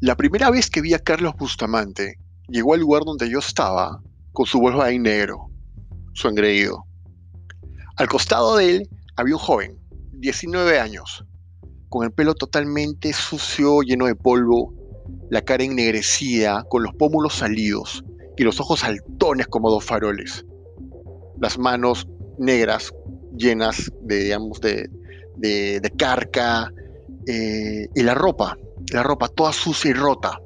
La primera vez que vi a Carlos Bustamante, llegó al lugar donde yo estaba con su Volkswagen negro, su engreído. Al costado de él había un joven, 19 años, con el pelo totalmente sucio, lleno de polvo, la cara ennegrecida, con los pómulos salidos y los ojos saltones como dos faroles. Las manos negras, llenas de, digamos, de, carca, eh, y la ropa, la ropa toda sucia y rota.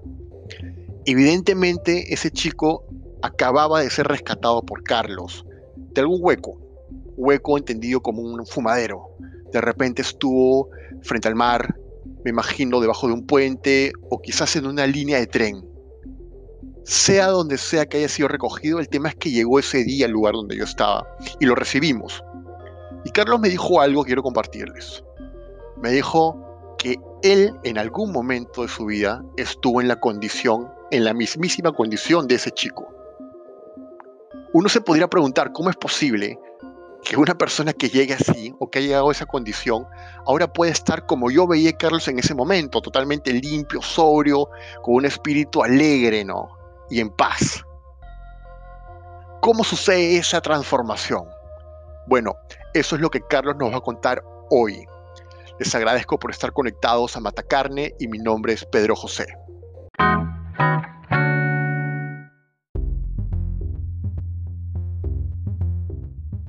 Evidentemente ese chico acababa de ser rescatado por Carlos de algún hueco, hueco entendido como un fumadero. De repente estuvo frente al mar, me imagino debajo de un puente o quizás en una línea de tren. Sea donde sea que haya sido recogido, el tema es que llegó ese día al lugar donde yo estaba y lo recibimos. Y Carlos me dijo algo que quiero compartirles. Me dijo que él en algún momento de su vida estuvo en la condición, en la mismísima condición de ese chico. Uno se podría preguntar cómo es posible que una persona que llegue así o que haya llegado a esa condición ahora puede estar como yo veía a Carlos en ese momento, totalmente limpio, sobrio, con un espíritu alegre, ¿no? Y en paz. ¿Cómo sucede esa transformación? Bueno, eso es lo que Carlos nos va a contar hoy. Les agradezco por estar conectados a Matacarne y mi nombre es Pedro José.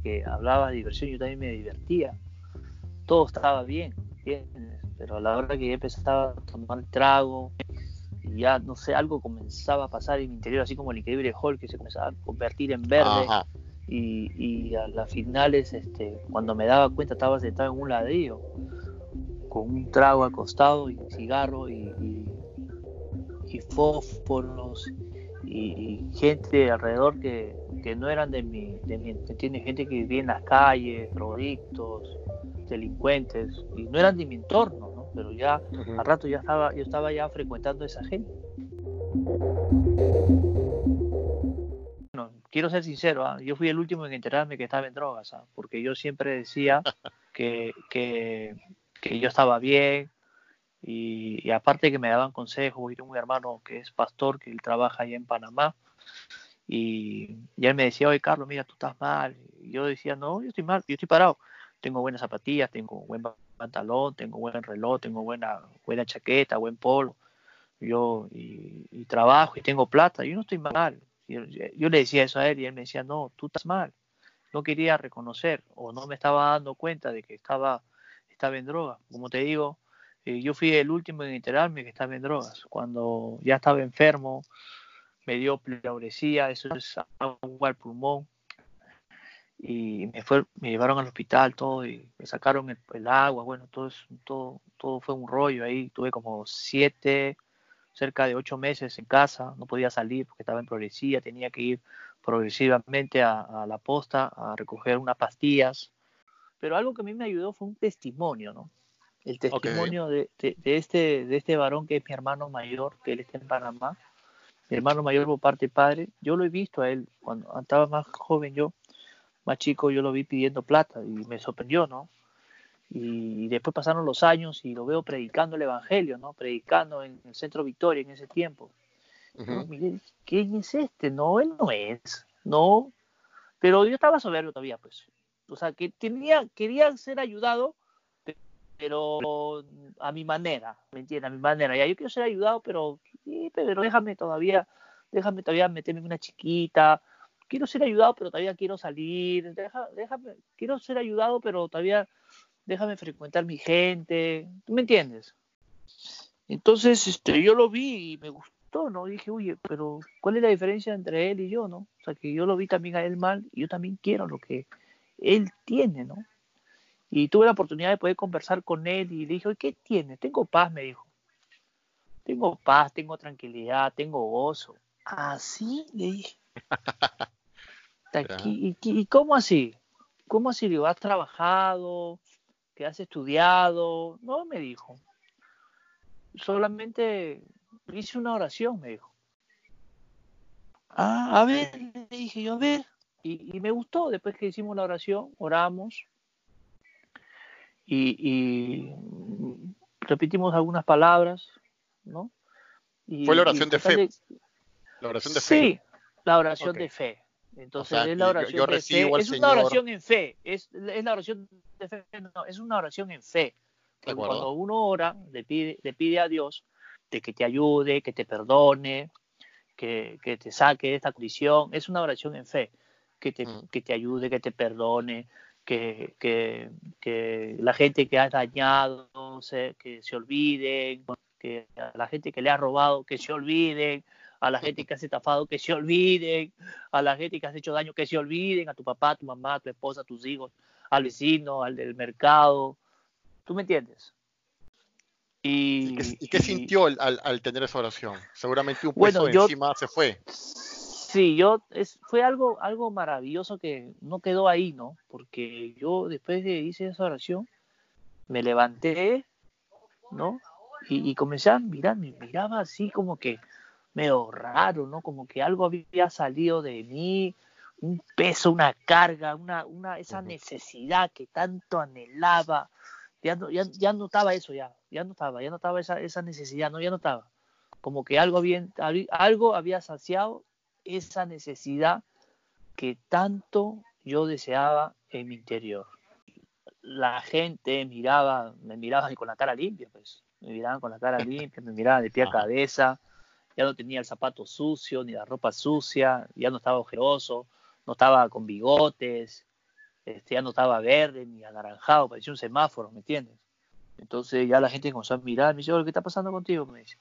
Que hablaba de diversión, yo también me divertía. Todo estaba bien, pero a la hora que empezaba a tomar trago, y ya no sé, algo comenzaba a pasar en mi interior, así como el increíble Hulk que se comenzaba a convertir en verde. Y, a las finales, este, cuando me daba cuenta, estaba sentado en un ladrillo con un trago al costado y cigarro y, y, fósforos y, gente alrededor que, no eran de mi, de mi Gente que vivía en las calles, drogadictos, delincuentes, y no eran de mi entorno, ¿no? Pero ya al rato ya estaba, yo estaba ya frecuentando a esa gente. quiero ser sincero, ¿ah? yo fui el último en enterarme que estaba en drogas, ¿ah? porque yo siempre decía que, que, que yo estaba bien y, aparte que me daban consejos, y un hermano que es pastor, que él trabaja allá en Panamá, y, él me decía, oye Carlos, mira, tú estás mal. Y yo decía, no, yo estoy mal, yo estoy parado. Tengo buenas zapatillas, tengo buen pantalón, tengo buen reloj, tengo buena, buena chaqueta, buen polo. Yo y, trabajo y tengo plata, yo no estoy mal. Yo, yo, le decía eso a él y él me decía, no, tú estás mal. No quería reconocer o no me estaba dando cuenta de que estaba estaba en drogas. Como te digo, eh, yo fui el último en enterarme que estaba en drogas. Cuando ya estaba enfermo, me dio pleuresía, eso es agua al pulmón. Y me, fue, me llevaron al hospital todo y me sacaron el, agua. Bueno, todo, todo, todo fue un rollo ahí. Tuve como siete, cerca de ocho meses en casa. No podía salir porque estaba en progresía. Tenía que ir progresivamente a la posta a recoger unas pastillas pero algo que a mí me ayudó fue un testimonio, ¿no? El testimonio de, este, de este varón que es mi hermano mayor, que él está en Panamá, mi hermano mayor por parte de padre, yo lo he visto a él, cuando estaba más joven yo, más chico, yo lo vi pidiendo plata y me sorprendió, ¿no? Y, después pasaron los años y lo veo predicando el Evangelio, ¿no? Predicando en el Centro Victoria en ese tiempo. ¿quién es este? No, él no es, no. Pero yo estaba soberbio todavía, pues o sea, que tenía, quería ser ayudado, pero a mi manera, ¿me entiendes? A mi manera. Ya yo quiero ser ayudado, pero, pero déjame todavía, déjame todavía meterme en una chiquita. Quiero ser ayudado, pero todavía quiero salir. déjame, quiero ser ayudado, pero todavía déjame frecuentar mi gente. ¿Tú me entiendes? Entonces, este, yo lo vi y me gustó, ¿no? dije, oye, pero ¿cuál es la diferencia entre él y yo, no? O sea, que yo lo vi también a él mal y yo también quiero lo que él tiene, ¿no? Y tuve la oportunidad de poder conversar con él y le dije, ¿qué tiene? Tengo paz, me dijo. Tengo paz, tengo tranquilidad, tengo gozo. ¿Así? Le dije. ¿Y, y, cómo así? ¿Cómo así? Digo, ¿has trabajado? ¿Qué has estudiado? No, me dijo. Solamente hice una oración, me dijo. Ah, a ver, le dije yo, a ver. Y, me gustó, después que hicimos la oración, oramos y, repetimos algunas palabras, ¿no? Fue la oración de fe. La oración de fe. Sí, la oración de fe. Entonces es la oración de fe. Es una oración en fe. Es, es la oración de fe. No, es una oración en fe. Cuando uno ora, le pide, le pide a Dios de que te ayude, que te perdone, que, que te saque de esta condición. Es una oración en fe. Que te, mm. que te ayude, que te perdone, que, que, que, la gente que ha dañado se, que se olviden, que a la gente que le ha robado que se olviden, a la gente que has estafado que se olviden, a la gente que has hecho daño que se olviden, a tu papá, a tu mamá, a tu esposa, a tus hijos, al vecino, al del mercado. ¿Tú me entiendes? ¿Y, qué, sintió al, tener esa oración? Seguramente un peso encima se fue. Sí, yo es, fue algo, algo maravilloso que no quedó ahí, ¿no? Porque yo después de hice esa oración, me levanté, ¿no? Y, y comencé a mirar, me miraba así como que medio raro, ¿no? Como que algo había salido de mí, un peso, una carga, una, una, esa necesidad que tanto anhelaba. Ya, no, ya, ya notaba eso, ya, ya notaba, ya notaba esa, esa necesidad, no, ya notaba. Como que algo, bien, algo había saciado esa necesidad que tanto yo deseaba en mi interior. La gente miraba, me miraba con la cara limpia, pues, me miraban con la cara limpia, me miraban de pie a cabeza, ya no tenía el zapato sucio, ni la ropa sucia, ya no estaba ojeroso, no estaba con bigotes, este, ya no estaba verde ni anaranjado, parecía un semáforo, ¿me entiendes? Entonces ya la gente comenzó a mirar, me dice, ¿qué está pasando contigo? Me dice,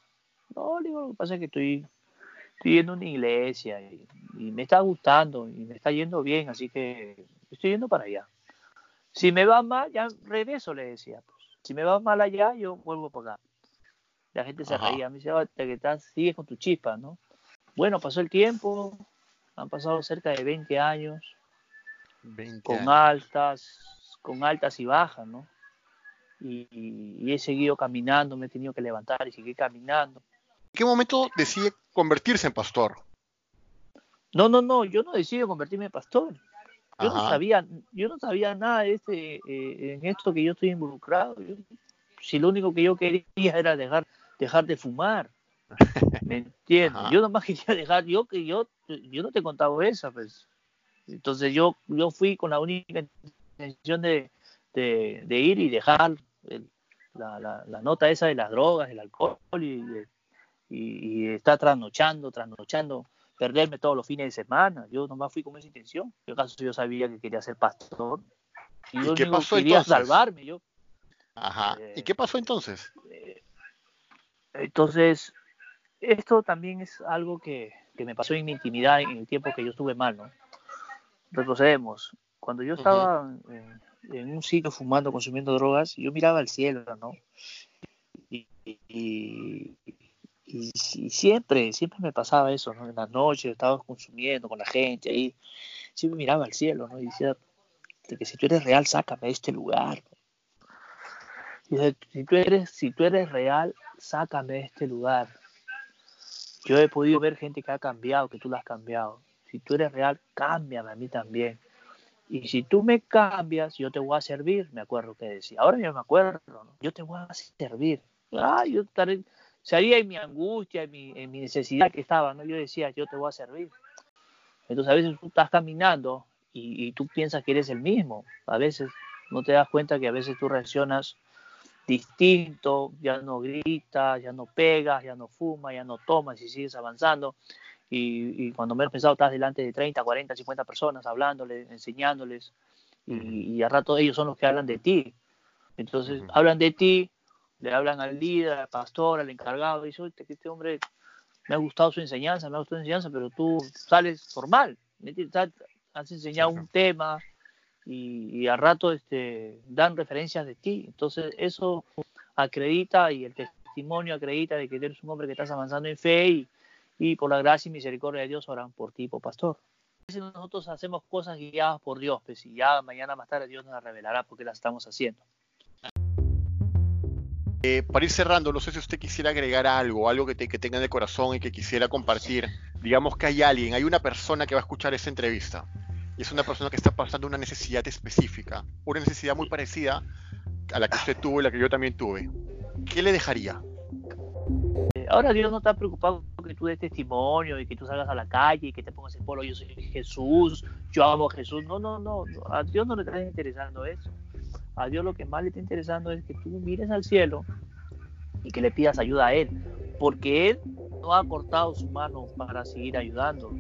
no, digo, lo que pasa es que estoy, estoy yendo a una iglesia y, me está gustando y me está yendo bien, así que estoy yendo para allá. Si me va mal, ya regreso, le decía. Pues. Si me va mal allá, yo vuelvo para acá. La gente se reía, me decía, que estás, sigues con tu chispa, ¿no? Bueno, pasó el tiempo, han pasado cerca de 20 años, con altas, con altas y bajas, ¿no? Y, he seguido caminando, me he tenido que levantar y seguir caminando. ¿En qué momento decide convertirse en pastor? No, no, no, yo no decidí convertirme en pastor. Yo no sabía, yo no sabía nada de este, eh, en esto que yo estoy involucrado. si lo único que yo quería era dejar dejar de fumar. ¿Me entiendes? Yo nomás quería dejar, yo que yo, yo no te he contado esa, pues. Entonces yo, yo fui con la única intención de, ir y dejar la, nota esa de las drogas, el alcohol y, y, estar trasnochando, trasnochando, perderme todos los fines de semana. Yo nomás fui con esa intención. Yo acaso yo sabía que quería ser pastor. Y, yo qué pasó quería salvarme. Yo, Ajá. ¿Y qué pasó entonces? Eh, entonces, esto también es algo que, me pasó en mi intimidad en el tiempo que yo estuve mal, ¿no? Retrocedemos. Cuando yo estaba en, un sitio fumando, consumiendo drogas, yo miraba al cielo, ¿no? Y, y, siempre, siempre me pasaba eso, ¿no? En las noches estaba consumiendo con la gente ahí, siempre miraba al cielo, ¿no? Y decía, que si tú eres real, sácame de este lugar. Y si tú eres, si tú eres real, sácame de este lugar. Yo he podido ver gente que ha cambiado, que tú la has cambiado. Si tú eres real, cámbiame a mí también. Y si tú me cambias, yo te voy a servir, me acuerdo que decía. Ahora yo me acuerdo, yo te voy a servir. Ah, yo estaré, sería en mi angustia, en mi, en mi necesidad que estaba, ¿no? Yo decía, yo te voy a servir. Entonces a veces tú estás caminando y, y tú piensas que eres el mismo. A veces no te das cuenta que a veces tú reaccionas distinto, ya no gritas, ya no pegas, ya no fumas, ya no tomas y sigues avanzando. Y, cuando me he pensado, estás delante de 30, 40, 50 personas hablándoles, enseñándoles, y, y a rato ellos son los que hablan de ti. Entonces, hablan de ti, le hablan al líder, al pastor, al encargado, y dicen, que este hombre me ha gustado su enseñanza, me ha gustado su enseñanza, pero tú sales formal, has enseñado un tema, y, al rato este, dan referencias de ti. Entonces eso acredita y el testimonio acredita de que eres un hombre que estás avanzando en fe y, por la gracia y misericordia de Dios oran por ti, por pastor. Nosotros hacemos cosas guiadas por Dios, pues, y ya mañana más tarde Dios nos las revelará porque las estamos haciendo. Eh, para ir cerrando, no sé si usted quisiera agregar algo, algo que, que tenga de corazón y que quisiera compartir. Digamos que hay alguien, hay una persona que va a escuchar esta entrevista y es una persona que está pasando una necesidad específica, una necesidad muy parecida a la que usted tuvo y la que yo también tuve, ¿qué le dejaría? ahora Dios no está preocupado que tú des testimonio y que tú salgas a la calle y que te pongas el polo, yo soy Jesús, yo amo a Jesús. No, no, no, a Dios no le está interesando eso. A Dios lo que más le está interesando es que tú mires al cielo y que le pidas ayuda a Él, porque Él no ha cortado su mano para seguir ayudando.